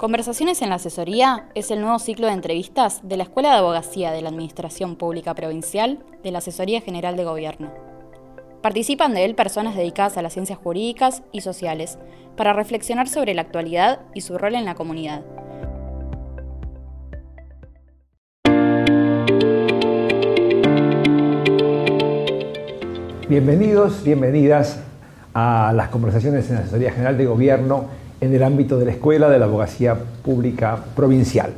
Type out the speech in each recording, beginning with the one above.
Conversaciones en la Asesoría es el nuevo ciclo de entrevistas de la Escuela de Abogacía de la Administración Pública Provincial de la Asesoría General de Gobierno. Participan de él personas dedicadas a las ciencias jurídicas y sociales para reflexionar sobre la actualidad y su rol en la comunidad. Bienvenidos, bienvenidas a las conversaciones en la Asesoría General de Gobierno en el ámbito de la Escuela de la Abogacía Pública Provincial.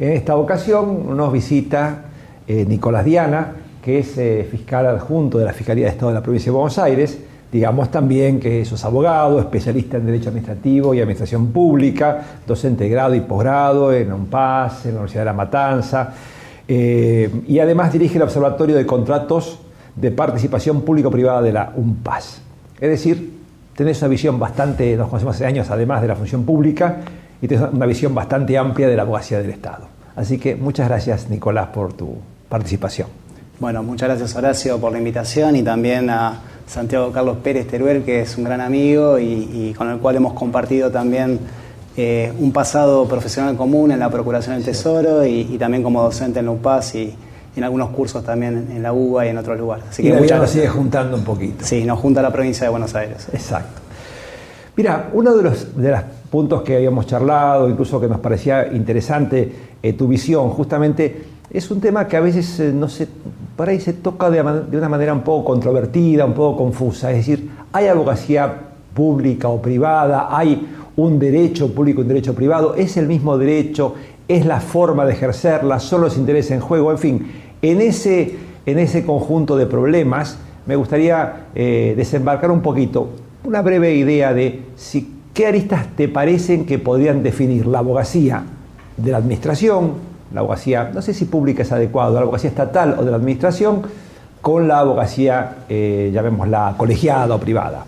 En esta ocasión nos visita eh, Nicolás Diana, que es eh, fiscal adjunto de la Fiscalía de Estado de la Provincia de Buenos Aires. Digamos también que es abogado, especialista en Derecho Administrativo y Administración Pública, docente de grado y posgrado en UNPAS, en la Universidad de La Matanza, eh, y además dirige el Observatorio de Contratos de Participación Público-Privada de la UNPAS. Es decir, tenés una visión bastante, nos conocemos hace años, además de la función pública, y tenés una visión bastante amplia de la abogacía del Estado. Así que muchas gracias, Nicolás, por tu participación. Bueno, muchas gracias, Horacio, por la invitación y también a Santiago Carlos Pérez Teruel, que es un gran amigo y, con el cual hemos compartido también eh, un pasado profesional común en la Procuración del Tesoro y, también como docente en la UPAS y, en algunos cursos también en la UBA y en otros lugares. Así que y la vida nos sigue juntando un poquito. Sí, nos junta la provincia de Buenos Aires. Exacto. Mira, uno de los, de los puntos que habíamos charlado, incluso que nos parecía interesante eh, tu visión, justamente es un tema que a veces eh, no se, por ahí se toca de, de, una manera un poco controvertida, un poco confusa. Es decir, hay abogacía pública o privada, hay un derecho público y un derecho privado, es el mismo derecho, es la forma de ejercerla, son los intereses en juego, en fin. En ese, en ese conjunto de problemas me gustaría eh, desembarcar un poquito, una breve idea de si, qué aristas te parecen que podrían definir la abogacía de la administración, la abogacía, no sé si pública es adecuado, la abogacía estatal o de la administración, con la abogacía, eh, llamémosla, colegiada o privada.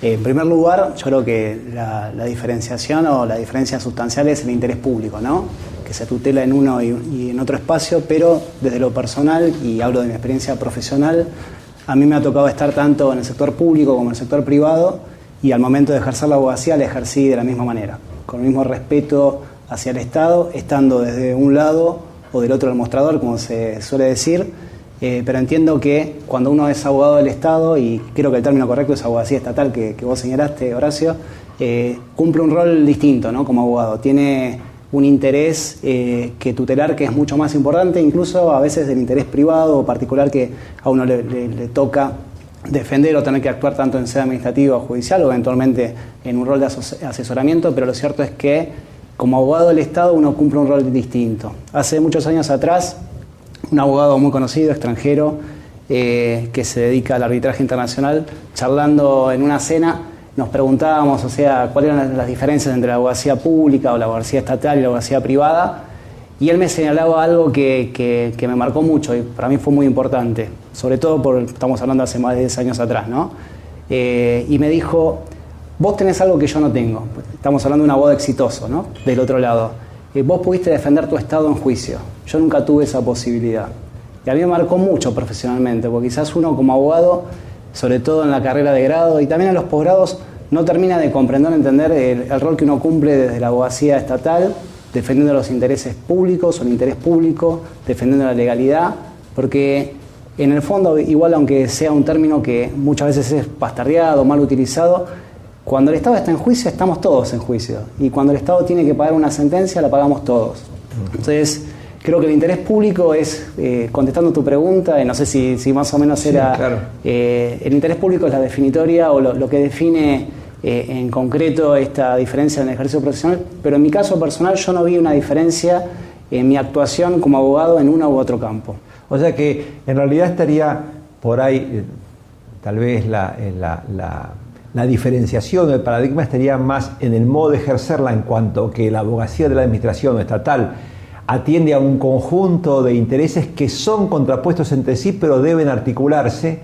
En primer lugar, yo creo que la, diferenciación o la diferencia sustancial es el interés público, ¿no? que se tutela en uno y, en otro espacio, pero desde lo personal, y hablo de mi experiencia profesional, a mí me ha tocado estar tanto en el sector público como en el sector privado, y al momento de ejercer la abogacía la ejercí de la misma manera, con el mismo respeto hacia el Estado, estando desde un lado o del otro del mostrador, como se suele decir, eh, pero entiendo que cuando uno es abogado del Estado, y creo que el término correcto es abogacía estatal, que, vos señalaste, Horacio, eh, cumple un rol distinto ¿no? como abogado. Tiene un interés eh, que tutelar que es mucho más importante, incluso a veces del interés privado o particular que a uno le, toca defender o tener que actuar tanto en sede administrativa o judicial o eventualmente en un rol de asesoramiento, pero lo cierto es que como abogado del Estado uno cumple un rol distinto. Hace muchos años atrás un abogado muy conocido, extranjero, eh, que se dedica al arbitraje internacional, charlando en una cena, nos preguntábamos, o sea, cuáles eran las diferencias entre la abogacía pública o la abogacía estatal y la abogacía privada, y él me señalaba algo que, me marcó mucho y para mí fue muy importante, sobre todo porque estamos hablando hace más de 10 años atrás, ¿no? Eh, y me dijo, vos tenés algo que yo no tengo, estamos hablando de un abogado exitoso, ¿no? Del otro lado. Eh, vos pudiste defender tu estado en juicio. Yo nunca tuve esa posibilidad. Y a mí me marcó mucho profesionalmente, porque quizás uno como abogado, sobre todo en la carrera de grado y también en los posgrados, no termina de comprender, entender el, rol que uno cumple desde la abogacía estatal, defendiendo los intereses públicos o el interés público, defendiendo la legalidad, porque en el fondo, igual aunque sea un término que muchas veces es bastardeado, mal utilizado, cuando el Estado está en juicio, estamos todos en juicio. Y cuando el Estado tiene que pagar una sentencia, la pagamos todos. Entonces, creo que el interés público es, eh, contestando tu pregunta, y no sé si, más o menos era, eh, el interés público es la definitoria o lo, que define eh, en concreto esta diferencia en el ejercicio profesional, pero en mi caso personal yo no vi una diferencia en mi actuación como abogado en uno u otro campo. O sea que en realidad estaría por ahí, tal vez la, la, la diferenciación del paradigma estaría más en el modo de ejercerla en cuanto que la abogacía de la administración estatal atiende a un conjunto de intereses que son contrapuestos entre sí, pero deben articularse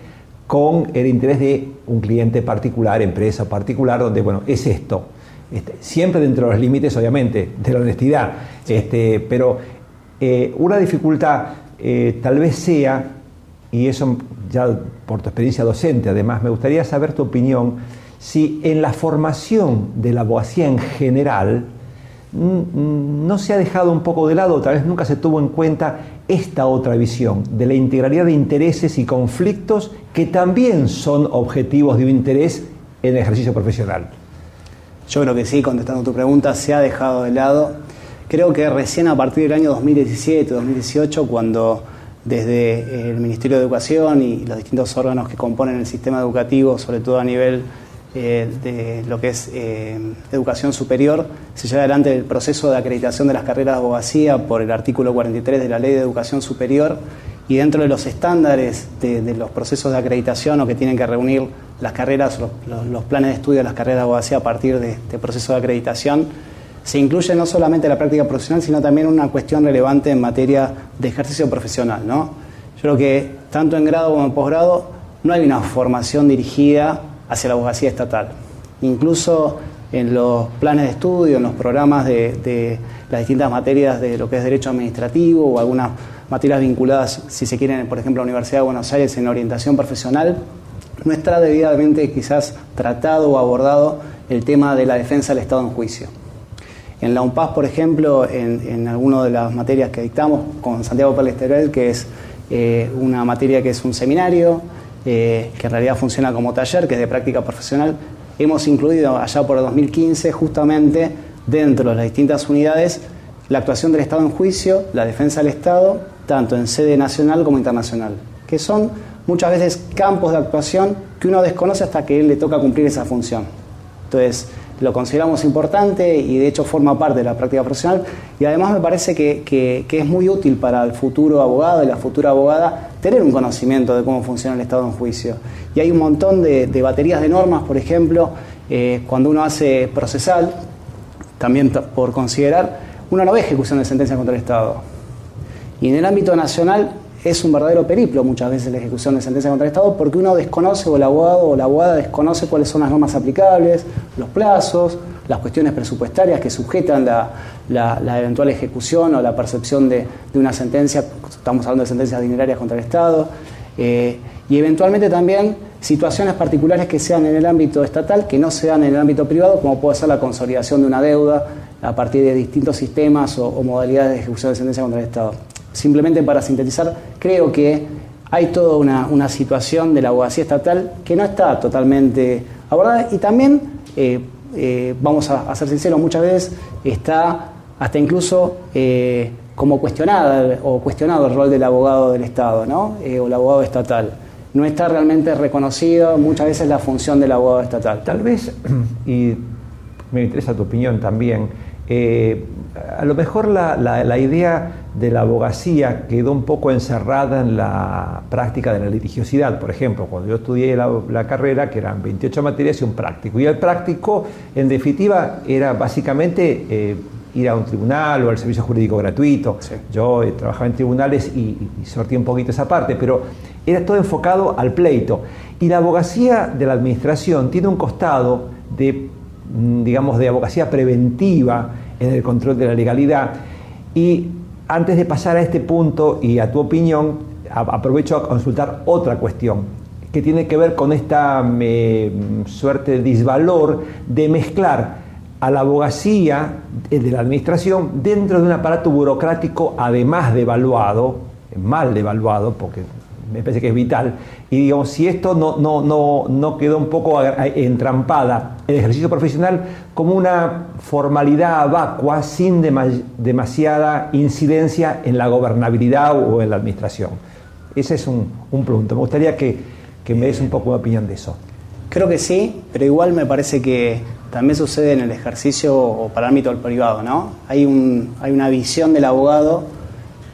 con el interés de un cliente particular, empresa particular, donde, bueno, es esto. Este, siempre dentro de los límites, obviamente, de la honestidad. Este, pero eh, una dificultad eh, tal vez sea, y eso ya por tu experiencia docente, además, me gustaría saber tu opinión, si en la formación de la abogacía en general, no se ha dejado un poco de lado, tal vez nunca se tuvo en cuenta esta otra visión de la integralidad de intereses y conflictos que también son objetivos de un interés en el ejercicio profesional. Yo creo que sí, contestando tu pregunta, se ha dejado de lado. Creo que recién a partir del año 2017, 2018, cuando desde el Ministerio de Educación y los distintos órganos que componen el sistema educativo, sobre todo a nivel eh, de lo que es eh, educación superior, se lleva adelante el proceso de acreditación de las carreras de abogacía por el artículo 43 de la Ley de Educación Superior y dentro de los estándares de, los procesos de acreditación o que tienen que reunir las carreras, los, planes de estudio de las carreras de abogacía a partir de este proceso de acreditación, se incluye no solamente la práctica profesional, sino también una cuestión relevante en materia de ejercicio profesional. ¿no? Yo creo que tanto en grado como en posgrado no hay una formación dirigida hacia la abogacía estatal. Incluso en los planes de estudio, en los programas de, las distintas materias de lo que es derecho administrativo o algunas materias vinculadas, si se quieren, por ejemplo, a la Universidad de Buenos Aires en orientación profesional, no está debidamente quizás tratado o abordado el tema de la defensa del Estado en juicio. En la UNPAS, por ejemplo, en, en alguna de las materias que dictamos con Santiago Pérez que es eh, una materia que es un seminario, eh, que en realidad funciona como taller, que es de práctica profesional, hemos incluido allá por 2015 justamente dentro de las distintas unidades la actuación del Estado en juicio, la defensa del Estado, tanto en sede nacional como internacional, que son muchas veces campos de actuación que uno desconoce hasta que él le toca cumplir esa función. Entonces, lo consideramos importante y de hecho forma parte de la práctica profesional y además me parece que, es muy útil para el futuro abogado y la futura abogada tener un conocimiento de cómo funciona el Estado en juicio. Y hay un montón de, baterías de normas, por ejemplo, eh, cuando uno hace procesal, también por considerar, uno no ve ejecución de sentencia contra el Estado. Y en el ámbito nacional es un verdadero periplo muchas veces la ejecución de sentencia contra el Estado porque uno desconoce o el abogado o la abogada desconoce cuáles son las normas aplicables, los plazos, las cuestiones presupuestarias que sujetan la, eventual ejecución o la percepción de, una sentencia, estamos hablando de sentencias dinerarias contra el Estado, eh, y eventualmente también situaciones particulares que sean en el ámbito estatal, que no sean en el ámbito privado, como puede ser la consolidación de una deuda a partir de distintos sistemas o modalidades de ejecución de sentencia contra el Estado. Simplemente para sintetizar, creo que hay toda una, situación de la abogacía estatal que no está totalmente abordada y también, eh, eh, vamos a, ser sinceros, muchas veces está hasta incluso eh, como cuestionada o cuestionado el rol del abogado del Estado ¿no? o el abogado estatal. No está realmente reconocido muchas veces la función del abogado estatal. Tal vez, y me interesa tu opinión también, a lo mejor la, idea de la abogacía quedó un poco encerrada en la práctica de la litigiosidad. Por ejemplo, cuando yo estudié la, carrera, que eran 28 materias y un práctico. Y el práctico, en definitiva, era básicamente eh, ir a un tribunal o al servicio jurídico gratuito. Yo eh, trabajaba en tribunales y, y sortí un poquito esa parte, pero era todo enfocado al pleito. Y la abogacía de la administración tiene un costado de, mm, digamos, de abogacía preventiva, en el control de la legalidad. Y antes de pasar a este punto y a tu opinión, aprovecho a consultar otra cuestión que tiene que ver con esta eh, suerte de disvalor de mezclar a la abogacía de la administración dentro de un aparato burocrático además devaluado, mal devaluado, porque me parece que es vital. Y digamos, si esto no, no, no, no quedó un poco entrampada, el ejercicio profesional como una formalidad vacua sin demasiada incidencia en la gobernabilidad o en la administración. Ese es un, un punto. Me gustaría que, que me des un poco de opinión de eso. Creo que sí, pero igual me parece que también sucede en el ejercicio o para el ámbito del privado, ¿no? Hay, un, hay una visión del abogado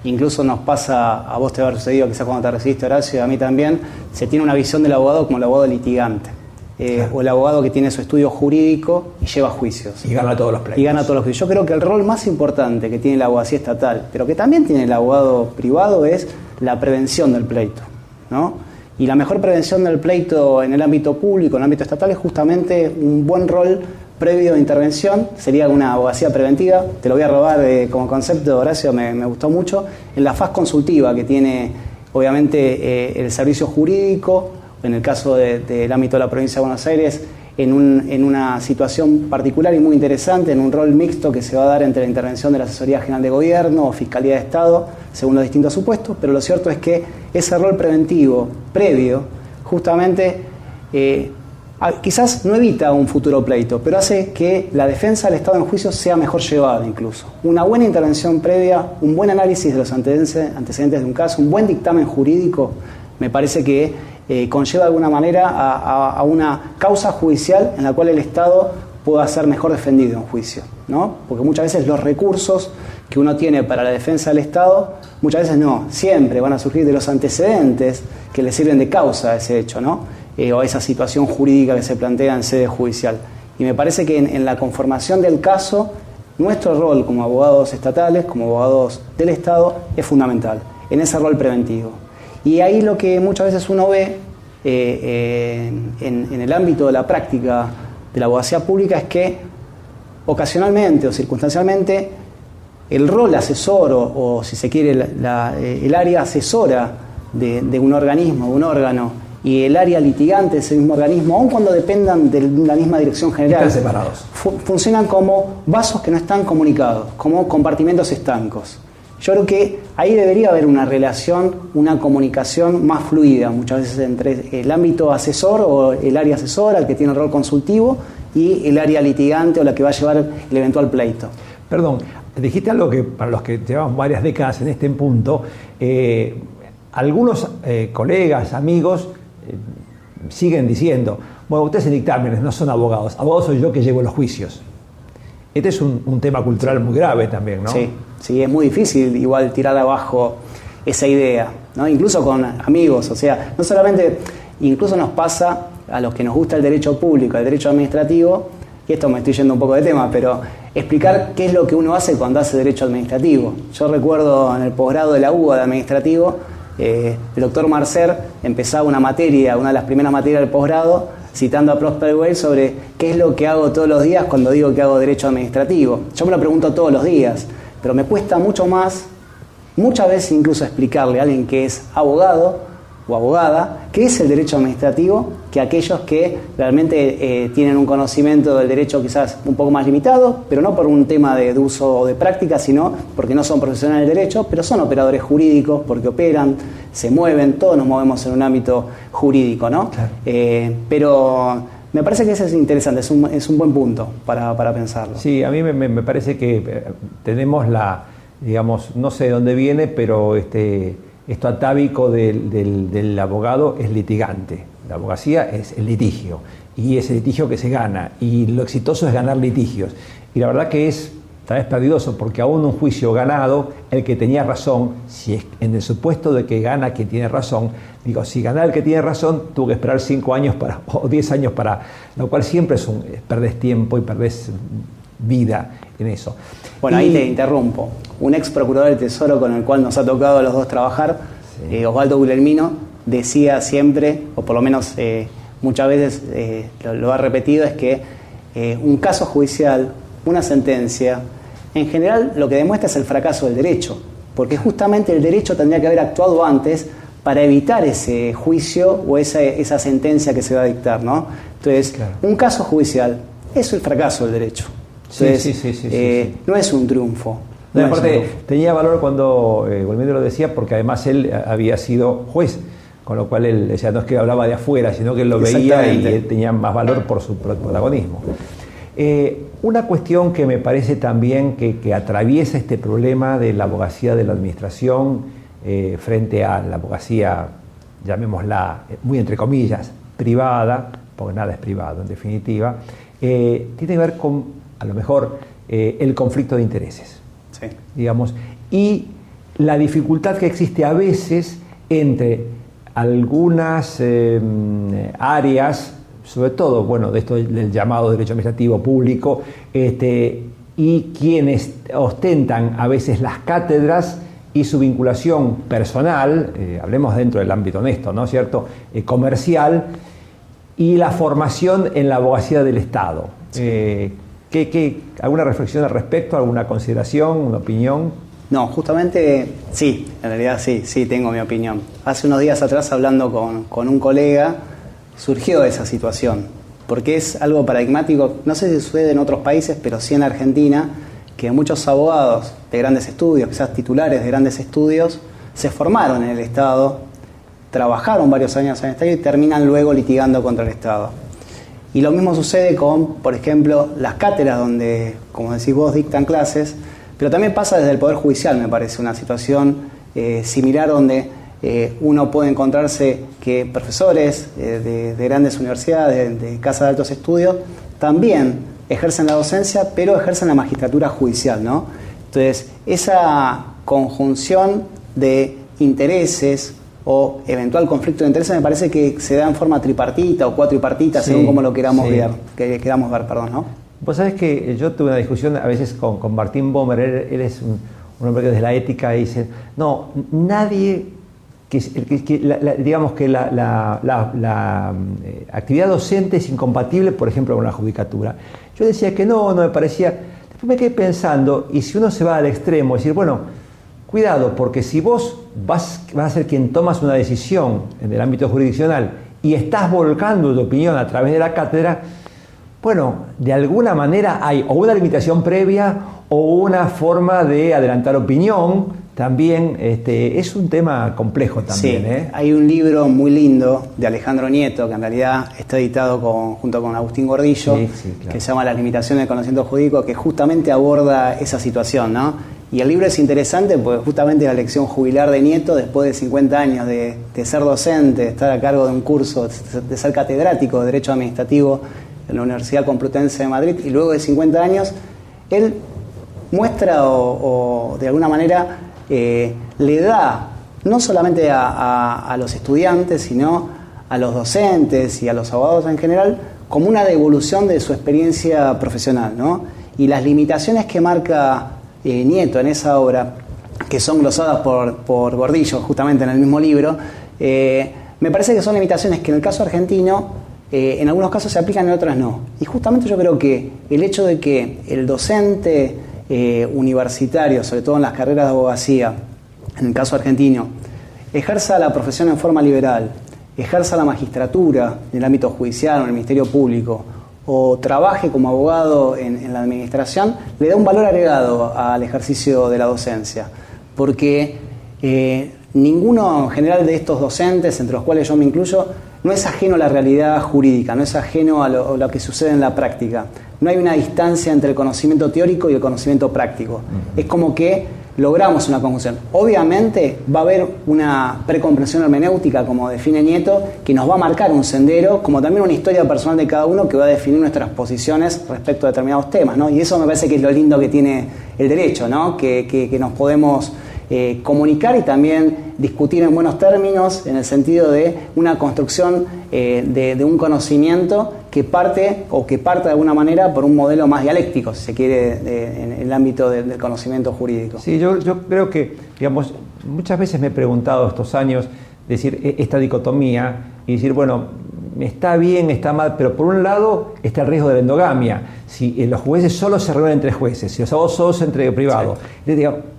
Incluso nos pasa, a vos te haber sucedido quizás cuando te recibiste Horacio, a mí también, se tiene una visión del abogado como el abogado litigante. Eh, o el abogado que tiene su estudio jurídico y lleva juicios. Y gana todos los pleitos. Y gana todos los juicios. Yo creo que el rol más importante que tiene la abogacía estatal, pero que también tiene el abogado privado, es la prevención del pleito. ¿no? Y la mejor prevención del pleito en el ámbito público, en el ámbito estatal, es justamente un buen rol previo de intervención, sería una abogacía preventiva, te lo voy a robar eh, como concepto, Horacio, me, gustó mucho, en la faz consultiva que tiene obviamente eh, el servicio jurídico, en el caso del ámbito de la provincia de Buenos Aires, en, una situación particular y muy interesante, en un rol mixto que se va a dar entre la intervención de la Asesoría General de Gobierno o Fiscalía de Estado, según los distintos supuestos, pero lo cierto es que ese rol preventivo, previo, justamente eh, quizás no evita un futuro pleito, pero hace que la defensa del Estado en juicio sea mejor llevada incluso. Una buena intervención previa, un buen análisis de los antecedentes de un caso, un buen dictamen jurídico, me parece que eh, conlleva de alguna manera a, una causa judicial en la cual el Estado pueda ser mejor defendido en juicio. ¿no? Porque muchas veces los recursos que uno tiene para la defensa del Estado, muchas veces no, siempre van a surgir de los antecedentes que le sirven de causa a ese hecho, ¿no? Eh, o a esa situación jurídica que se plantea en sede judicial. Y me parece que en, la conformación del caso, nuestro rol como abogados estatales, como abogados del Estado, es fundamental, en ese rol preventivo. Y ahí lo que muchas veces uno ve eh, eh, en, el ámbito de la práctica de la abogacía pública es que ocasionalmente o circunstancialmente el rol asesor o, si se quiere el área asesora de, un organismo, de un órgano, y el área litigante de ese mismo organismo, aun cuando dependan de la misma dirección general, separados. funcionan como vasos que no están comunicados, como compartimentos estancos. Yo creo que ahí debería haber una relación, una comunicación más fluida, muchas veces entre el ámbito asesor o el área asesora, el que tiene el rol consultivo, y el área litigante o la que va a llevar el eventual pleito. Perdón, dijiste algo que para los que llevamos varias décadas en este punto, eh, algunos eh, colegas, amigos, siguen diciendo, bueno, ustedes en dictámenes no son abogados, abogados soy yo que llevo los juicios. Este es un, tema cultural muy grave también, ¿no? Sí, sí, es muy difícil igual tirar abajo esa idea, ¿no? Incluso con amigos, o sea, no solamente, incluso nos pasa a los que nos gusta el derecho público, el derecho administrativo, y esto me estoy yendo un poco de tema, pero explicar qué es lo que uno hace cuando hace derecho administrativo. Yo recuerdo en el posgrado de la UBA de administrativo, eh, el doctor Marcer empezaba una materia, una de las primeras materias del posgrado, citando a Prosper Way sobre qué es lo que hago todos los días cuando digo que hago derecho administrativo. Yo me lo pregunto todos los días, pero me cuesta mucho más, muchas veces incluso explicarle a alguien que es abogado o abogada qué es el derecho administrativo que aquellos que realmente eh, tienen un conocimiento del derecho quizás un poco más limitado, pero no por un tema de, uso o de práctica, sino porque no son profesionales del derecho, pero son operadores jurídicos porque operan, se mueven, todos nos movemos en un ámbito jurídico, ¿no? Eh, pero me parece que eso es interesante, es un, es un buen punto para, para, pensarlo. Sí, a mí me, me, parece que eh, tenemos la, digamos, no sé de dónde viene, pero este, esto atávico del, del, del abogado es litigante. La abogacía es el litigio y es el litigio que se gana y lo exitoso es ganar litigios. Y la verdad que es tal vez perdidoso porque aún un juicio ganado, el que tenía razón, si es en el supuesto de que gana quien tiene razón, digo, si gana el que tiene razón, tuvo que esperar 5 años para, o 10 años para, lo cual siempre es un, perdés tiempo y perdés vida en eso. Bueno, ahí te interrumpo. Un ex procurador del Tesoro con el cual nos ha tocado a los dos trabajar, eh, Osvaldo Guillermino, decía siempre, o por lo menos eh, muchas veces eh, lo, ha repetido, es que eh, un caso judicial, una sentencia, en general lo que demuestra es el fracaso del derecho, porque justamente el derecho tendría que haber actuado antes para evitar ese juicio o esa, esa sentencia que se va a dictar. ¿no? Entonces, un caso judicial es el fracaso del derecho. no es un triunfo. Tenía valor cuando eh, lo decía porque además él había sido juez con lo cual él no es que hablaba de afuera, sino que él lo veía y tenía más valor por su protagonismo. Eh, una cuestión que me parece también que, atraviesa este problema de la abogacía de la administración eh, frente a la abogacía, llamémosla eh, muy entre comillas, privada, porque nada es privado en definitiva, tiene que ver con, a lo mejor, el conflicto de intereses, digamos, y la dificultad que existe a veces entre algunas em, áreas, sobre todo, bueno, de esto del llamado derecho administrativo público, este, y quienes ostentan a veces las cátedras y su vinculación personal, eh, hablemos dentro del ámbito honesto, ¿no es cierto?, eh, comercial, y la formación en la abogacía del Estado. Eh, ¿qué, alguna reflexión al respecto, alguna consideración, una opinión? No, justamente sí, en realidad sí, sí, tengo mi opinión. Hace unos días atrás hablando con, un colega, surgió esa situación. porque es algo paradigmático, no sé si sucede en otros países, pero sí en Argentina, que muchos abogados de grandes estudios, quizás titulares de grandes estudios, se formaron en el Estado, trabajaron varios años en el Estado y terminan luego litigando contra el Estado. Y lo mismo sucede con, por ejemplo, las cátedras donde, como decís vos, dictan clases, pero también pasa desde el Poder Judicial, me parece, una situación eh, similar donde eh, uno puede encontrarse que profesores eh, de, grandes universidades, de, casas de altos estudios, también ejercen la docencia, pero ejercen la magistratura judicial, ¿no? Entonces, esa conjunción de intereses o eventual conflicto de intereses me parece que se da en forma tripartita o cuatripartita, según como lo queramos ver, que queramos ver, perdón, ¿no? Vos sabés que yo tuve una discusión a veces con, Martín Bomer, él, es un, un, hombre que desde la ética dice, no, nadie que, digamos que la, eh, actividad docente es incompatible, por ejemplo, con la judicatura. Yo decía que no, no me parecía. Después me quedé pensando, y si uno se va al extremo, decir, bueno, cuidado, porque si vos vas, vas a ser quien tomas una decisión en el ámbito jurisdiccional y estás volcando tu opinión a través de la cátedra, bueno, de alguna manera hay o una limitación previa o una forma de adelantar opinión también este, es un tema complejo también. Sí, ¿eh? Hay un libro muy lindo de Alejandro Nieto, que en realidad está editado junto con Agustín Gordillo, que se llama Las limitaciones del conocimiento jurídico, que justamente aborda esa situación. ¿no? Y el libro es interesante porque justamente la lección jubilar de Nieto, después de 50 años de, ser docente, de estar a cargo de un curso, de ser catedrático de Derecho Administrativo en la Universidad Complutense de Madrid, y luego de 50 años, él muestra o de alguna manera eh, le da no solamente a, los estudiantes, sino a los docentes y a los abogados en general, como una devolución de su experiencia profesional. ¿no? Y las limitaciones que marca eh, Nieto en esa obra, que son glosadas por, por Gordillo justamente en el mismo libro, eh, me parece que son limitaciones que en el caso argentino en algunos casos se aplican en otros no. Y justamente yo creo que el hecho de que el docente eh, universitario, sobre todo en las carreras de abogacía, en el caso argentino, ejerza la profesión en forma liberal, ejerza la magistratura en el ámbito judicial o en el Ministerio Público, o trabaje como abogado en, la administración, le da un valor agregado al ejercicio de la docencia. Porque eh, ninguno en general de estos docentes, entre los cuales yo me incluyo, no es ajeno a la realidad jurídica, no es ajeno a lo, que sucede en la práctica. No hay una distancia entre el conocimiento teórico y el conocimiento práctico. Es como que logramos una conjunción. Obviamente va a haber una precomprensión hermenéutica, como define Nieto, que nos va a marcar un sendero, como también una historia personal de cada uno que va a definir nuestras posiciones respecto a determinados temas. ¿no? Y eso me parece que es lo lindo que tiene el derecho, ¿no? que, que nos podemos eh, comunicar y también discutir en buenos términos en el sentido de una construcción eh, de, un conocimiento que parte o que parte de alguna manera por un modelo más dialéctico, si se quiere, en el ámbito del conocimiento jurídico. Sí, yo, yo creo que, digamos, muchas veces me he preguntado estos años, decir, e, esta dicotomía y decir, bueno, está bien, está mal, pero por un lado está el riesgo de la endogamia. Si eh, los jueces solo se reúnen entre jueces, si los abogados solo entre privados.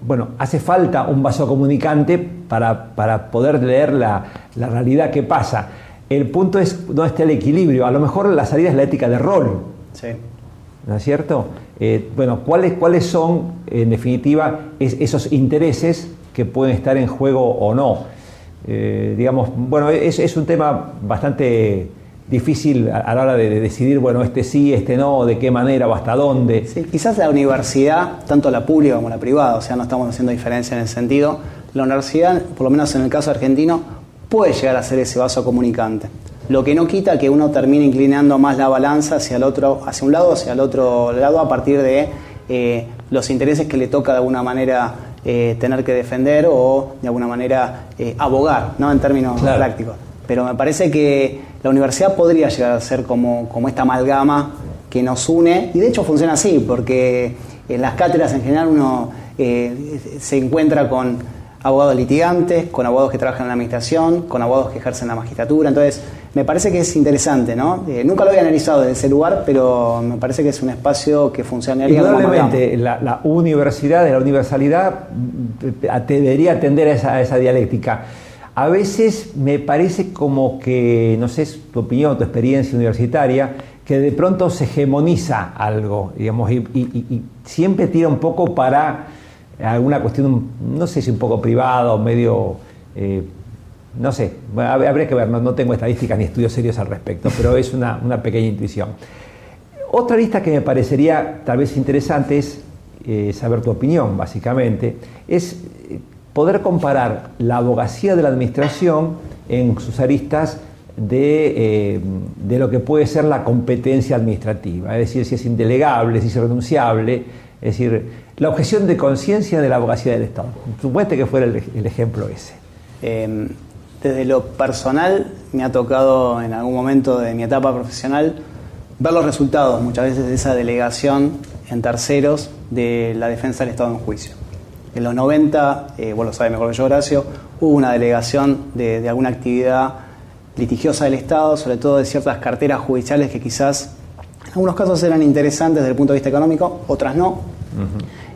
bueno, hace falta un vaso comunicante para, para poder leer la, la, realidad que pasa. El punto es dónde está el equilibrio. A lo mejor la salida es la ética de rol. Sí. ¿No es cierto? Eh, bueno, ¿cuáles, ¿cuáles son, en definitiva, esos intereses que pueden estar en juego o no? Eh, digamos, bueno, es, es, un tema bastante difícil a, la hora de, decidir, bueno, este sí, este no, de qué manera o hasta dónde. Sí, quizás la universidad, tanto la pública como la privada, o sea, no estamos haciendo diferencia en el sentido, la universidad, por lo menos en el caso argentino, puede llegar a ser ese vaso comunicante. Lo que no quita que uno termine inclinando más la balanza hacia el otro, hacia un lado, hacia el otro lado, a partir de eh, los intereses que le toca de alguna manera eh, tener que defender o de alguna manera eh, abogar, ¿no? En términos prácticos. Pero me parece que la universidad podría llegar a ser como, como esta amalgama que nos une, y de hecho funciona así, porque en las cátedras en general uno se encuentra con abogados litigantes, con abogados que trabajan en la administración, con abogados que ejercen la magistratura. Entonces, me parece que es interesante, ¿no? Eh, nunca lo había analizado desde ese lugar, pero me parece que es un espacio que funcionaría Indudablemente, la, la universidad, la universalidad, mm, debería atender a esa, esa dialéctica. A veces me parece como que, no sé, tu opinión, tu experiencia universitaria, que de pronto se hegemoniza algo, digamos, y, siempre tira un poco para alguna cuestión, no sé si un poco privado, medio, eh, no sé, habría que ver, no, tengo estadísticas ni estudios serios al respecto, pero es una, pequeña intuición. Otra lista que me parecería tal vez interesante es eh, saber tu opinión, básicamente, es eh, poder comparar la abogacía de la administración en sus aristas de, de, lo que puede ser la competencia administrativa, es decir, si es indelegable, si es irrenunciable, es decir, la objeción de conciencia de la abogacía del Estado. Supueste que fuera el, ejemplo ese. Em, desde lo personal, me ha tocado en algún momento de mi etapa profesional ver los resultados muchas veces de esa delegación en terceros de la defensa del Estado en juicio. En los 90, eh, vos lo sabes mejor que yo, Horacio, hubo una delegación de, alguna actividad litigiosa del Estado, sobre todo de ciertas carteras judiciales que quizás algunos casos eran interesantes desde el punto de vista económico, otras no.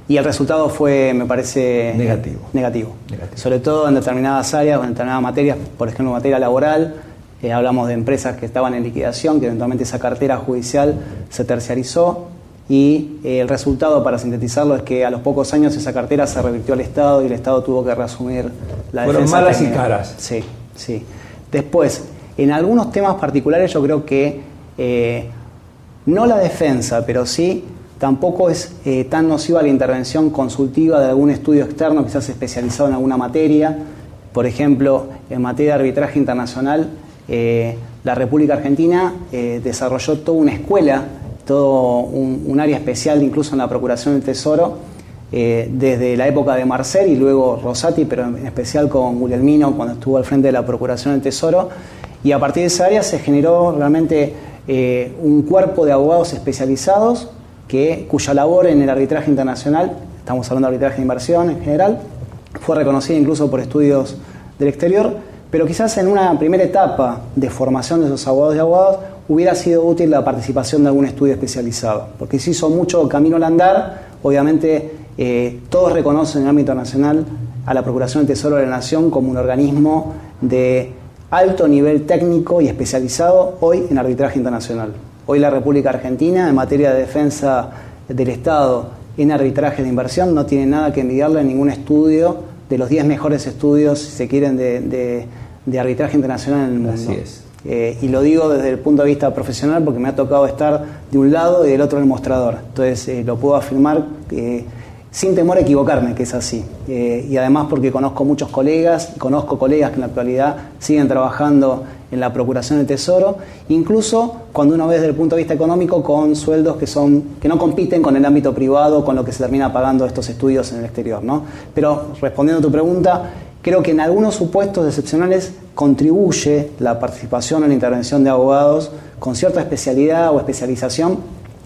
Y el resultado fue, me parece, negativo. negativo. Sobre todo en determinadas áreas, en determinadas materias, por ejemplo, en materia laboral, eh, hablamos de empresas que estaban en liquidación, que eventualmente esa cartera judicial se terciarizó y eh, el resultado, para sintetizarlo, es que a los pocos años esa cartera se revirtió al Estado y el Estado tuvo que reasumir la Fueron malas y caras. Sí, sí. Después, en algunos temas particulares yo creo que eh, no la defensa, pero sí tampoco es eh, tan nociva la intervención consultiva de algún estudio externo, quizás especializado en alguna materia. Por ejemplo, en materia de arbitraje internacional, eh, la República Argentina desarrolló toda una escuela, todo un, área especial incluso en la Procuración del Tesoro, desde la época de Marcel y luego Rosati, pero en especial con Guglielmino cuando estuvo al frente de la Procuración del Tesoro, y a partir de esa área se generó realmente eh, un cuerpo de abogados especializados que, cuya labor en el arbitraje internacional, estamos hablando de arbitraje de inversión en general, fue reconocida incluso por estudios del exterior, pero quizás en una primera etapa de formación de esos abogados y abogadas hubiera sido útil la participación de algún estudio especializado, porque se hizo mucho camino al andar, obviamente eh, todos reconocen en el ámbito nacional a la Procuración del Tesoro de la Nación como un organismo de alto nivel técnico y especializado hoy en arbitraje internacional. Hoy la República Argentina, en materia de defensa del Estado en arbitraje de inversión, no tiene nada que envidiarle a ningún estudio de los 10 mejores estudios, si se quieren, de, arbitraje internacional en el mundo. Así es. Eh, y lo digo desde el punto de vista profesional porque me ha tocado estar de un lado y del otro en el mostrador. Entonces eh, lo puedo afirmar. que sin temor a equivocarme, que es así. Eh, y además porque conozco muchos colegas, conozco colegas que en la actualidad siguen trabajando en la Procuración del Tesoro, incluso cuando uno ve desde el punto de vista económico con sueldos que, son, que no compiten con el ámbito privado, con lo que se termina pagando estos estudios en el exterior. ¿no? Pero respondiendo a tu pregunta, creo que en algunos supuestos excepcionales contribuye la participación en la intervención de abogados con cierta especialidad o especialización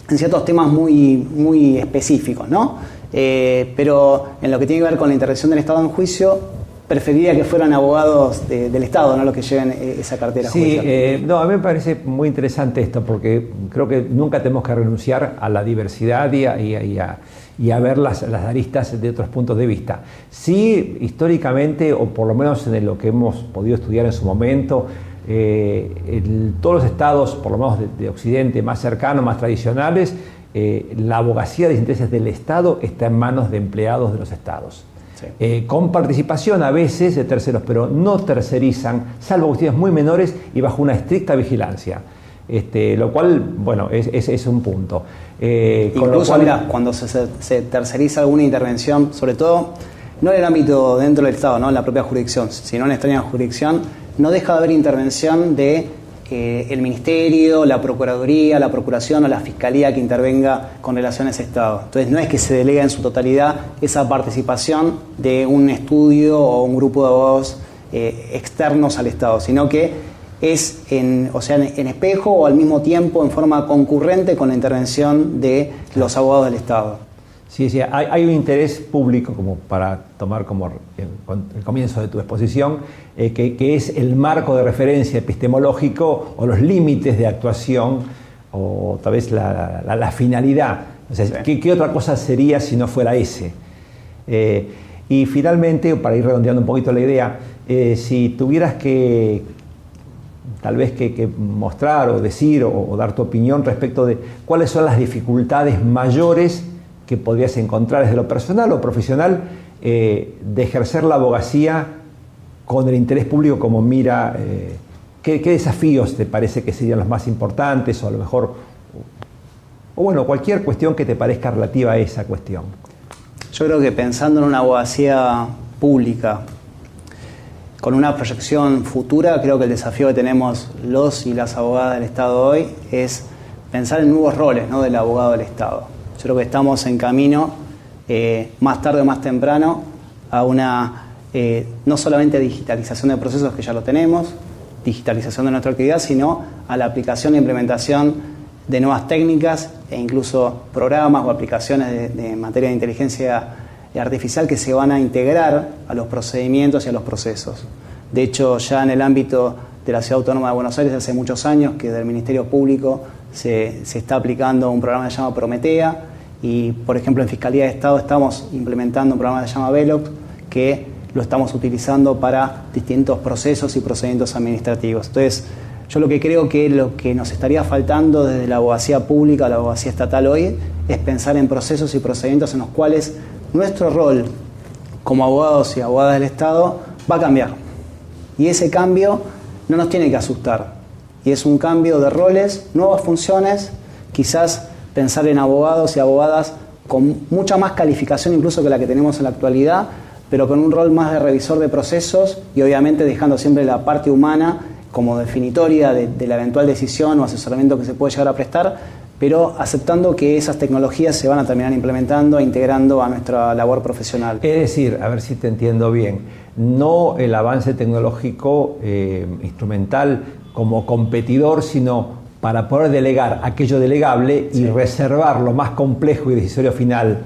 en ciertos temas muy, muy específicos, ¿no? Eh, pero en lo que tiene que ver con la intervención del Estado en juicio, preferiría que fueran abogados del Estado, no los que lleven eh, esa cartera sí, eh, no, a mí me parece muy interesante esto, porque creo que nunca tenemos que renunciar a la diversidad y a, ver las, aristas de otros puntos de vista. Sí, históricamente, o por lo menos en lo que hemos podido estudiar en su momento, todos los estados, por lo menos de Occidente, más cercanos, más tradicionales, eh, la abogacía de intereses del Estado está en manos de empleados de los Estados. Eh, con participación a veces de terceros, pero no tercerizan, salvo cuestiones muy menores y bajo una estricta vigilancia. Este, lo cual, bueno, es, es, un punto. Eh, Incluso, mira, cuando se, terceriza alguna intervención, sobre todo, no en el ámbito dentro del Estado, no en la propia jurisdicción, sino en la extraña jurisdicción, no deja de haber intervención de el Ministerio, la Procuraduría, la Procuración o la Fiscalía que intervenga con relación a Estado. Entonces no es que se delega en su totalidad esa participación de un estudio o un grupo de abogados eh, externos al Estado, sino que es en, o sea, en, espejo o al mismo tiempo en forma concurrente con la intervención de los abogados del Estado. Sí, sí, hay, un interés público, como para tomar como el, comienzo de tu exposición, eh, que, es el marco de referencia epistemológico o los límites de actuación o tal vez la, finalidad. ¿qué, otra cosa sería si no fuera ese? Eh, y finalmente, para ir redondeando un poquito la idea, eh, si tuvieras que tal vez que, mostrar o decir o, dar tu opinión respecto de cuáles son las dificultades mayores que podrías encontrar desde lo personal o profesional eh, de ejercer la abogacía con el interés público como mira. Eh, ¿qué, desafíos te parece que serían los más importantes o a lo mejor, o bueno, cualquier cuestión que te parezca relativa a esa cuestión? Yo creo que pensando en una abogacía pública, con una proyección futura, creo que el desafío que tenemos los y las abogadas del Estado hoy es pensar en nuevos roles ¿no? del abogado del Estado. Yo creo que estamos en camino, eh, más tarde o más temprano, a una eh, no solamente digitalización de procesos que ya lo tenemos, digitalización de nuestra actividad, sino a la aplicación e implementación de nuevas técnicas e incluso programas o aplicaciones de, materia de inteligencia artificial que se van a integrar a los procedimientos y a los procesos. De hecho, ya en el ámbito de la Ciudad Autónoma de Buenos Aires hace muchos años que del Ministerio Público se, está aplicando un programa que se llama Prometea y, por ejemplo, en Fiscalía de Estado estamos implementando un programa que se llama Velox que lo estamos utilizando para distintos procesos y procedimientos administrativos. Entonces, yo lo que creo que lo que nos estaría faltando desde la abogacía pública, la abogacía estatal hoy, es pensar en procesos y procedimientos en los cuales nuestro rol como abogados y abogadas del Estado va a cambiar. Y ese cambio no nos tiene que asustar. Y es un cambio de roles, nuevas funciones, quizás pensar en abogados y abogadas con mucha más calificación incluso que la que tenemos en la actualidad, pero con un rol más de revisor de procesos y obviamente dejando siempre la parte humana como definitoria de, la eventual decisión o asesoramiento que se puede llegar a prestar, pero aceptando que esas tecnologías se van a terminar implementando e integrando a nuestra labor profesional. Es decir, a ver si te entiendo bien, no el avance tecnológico eh, instrumental como competidor, sino para poder delegar aquello delegable y reservar lo más complejo y decisorio final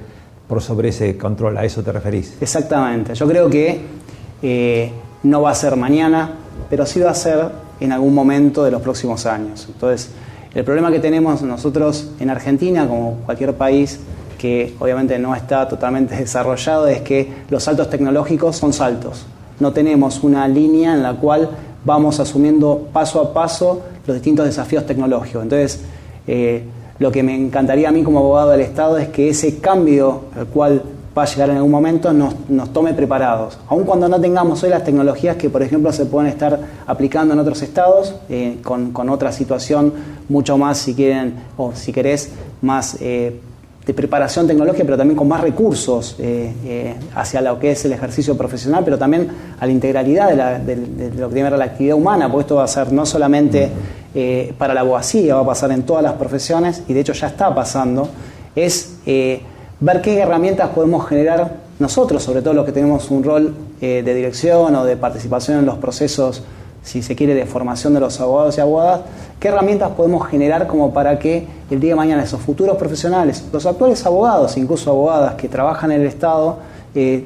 por sobre ese control. ¿A eso te referís? Exactamente. Yo creo que eh, no va a ser mañana, pero sí va a ser en algún momento de los próximos años. Entonces, el problema que tenemos nosotros en Argentina, como cualquier país que obviamente no está totalmente desarrollado, es que los saltos tecnológicos son saltos. No tenemos una línea en la cual vamos asumiendo paso a paso los distintos desafíos tecnológicos. Entonces, eh, lo que me encantaría a mí como abogado del Estado es que ese cambio al cual va a llegar en algún momento, nos, tome preparados. Aun cuando no tengamos hoy las tecnologías que, por ejemplo, se pueden estar aplicando en otros estados, eh, con, otra situación mucho más, si quieren, o si querés, más eh, de preparación tecnológica, pero también con más recursos eh, hacia lo que es el ejercicio profesional, pero también a la integralidad de, lo que tiene la actividad humana, porque esto va a ser no solamente para la abogacía, va a pasar en todas las profesiones, y de hecho ya está pasando, es ver qué herramientas podemos generar nosotros, sobre todo los que tenemos un rol eh, de dirección o de participación en los procesos, si se quiere, de formación de los abogados y abogadas, qué herramientas podemos generar como para que el día de mañana esos futuros profesionales, los actuales abogados, incluso abogadas que trabajan en el Estado, eh,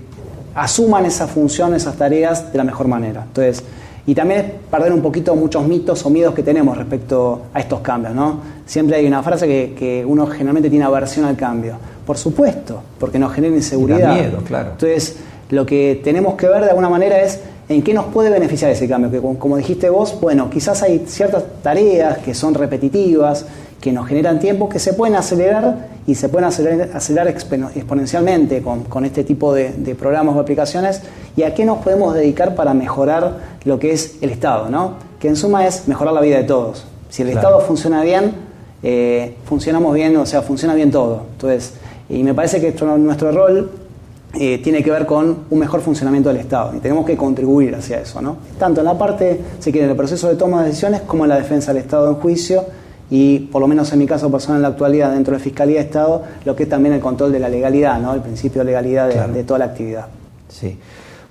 asuman esa función, esas tareas de la mejor manera. Entonces, y también es perder un poquito muchos mitos o miedos que tenemos respecto a estos cambios, ¿no? Siempre hay una frase que, que uno generalmente tiene aversión al cambio. Por supuesto, porque nos genera inseguridad. miedo, claro. Entonces, lo que tenemos que ver de alguna manera es en qué nos puede beneficiar ese cambio. Que como dijiste vos, bueno, quizás hay ciertas tareas que son repetitivas, que nos generan tiempo, que se pueden acelerar y se pueden acelerar, exponencialmente con, este tipo de, programas o aplicaciones. ¿Y a qué nos podemos dedicar para mejorar lo que es el Estado? ¿no? Que en suma es mejorar la vida de todos. Si el Estado funciona bien, eh, funcionamos bien, o sea, funciona bien todo. Entonces, y me parece que nuestro rol eh, tiene que ver con un mejor funcionamiento del Estado y tenemos que contribuir hacia eso, ¿no? Tanto en la parte, si quieren, el proceso de toma de decisiones como en la defensa del Estado en juicio y, por lo menos en mi caso personal en la actualidad, dentro de Fiscalía de Estado, lo que es también el control de la legalidad, ¿no? El principio de legalidad de, toda la actividad. Sí.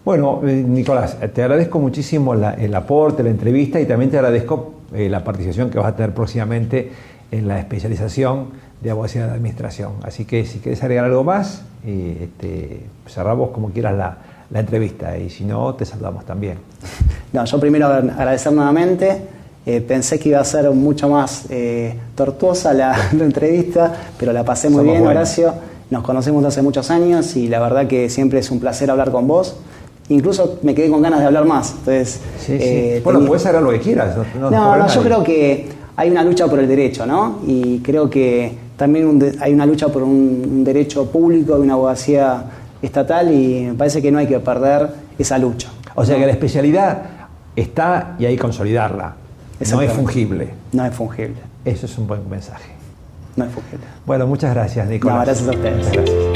Bueno, eh, Nicolás, te agradezco muchísimo el aporte, la entrevista y también te agradezco eh, la participación que vas a tener próximamente en la especialización de abogacía de administración. Así que si quieres agregar algo más, eh, este, cerramos como quieras la, entrevista y si no, te saludamos también. No, yo primero agradecer nuevamente. Eh, pensé que iba a ser mucho más eh, tortuosa la, entrevista, pero la pasé muy bien, Horacio. Nos conocemos hace muchos años y la verdad que siempre es un placer hablar con vos. incluso me quedé con ganas de hablar más. Entonces, Sí, sí. eh, bueno, puedes hablar lo que quieras. No, no, yo creo que hay una lucha por el derecho, ¿no? Y creo que también un de- hay una lucha por un, un derecho público, de una abogacía estatal y me parece que no hay que perder esa lucha. O sea que la especialidad está y hay que consolidarla. No es fungible. No es fungible, Eso es un buen mensaje. no es fungible. Bueno, muchas gracias, Nicolás. No, gracias a ustedes. Gracias.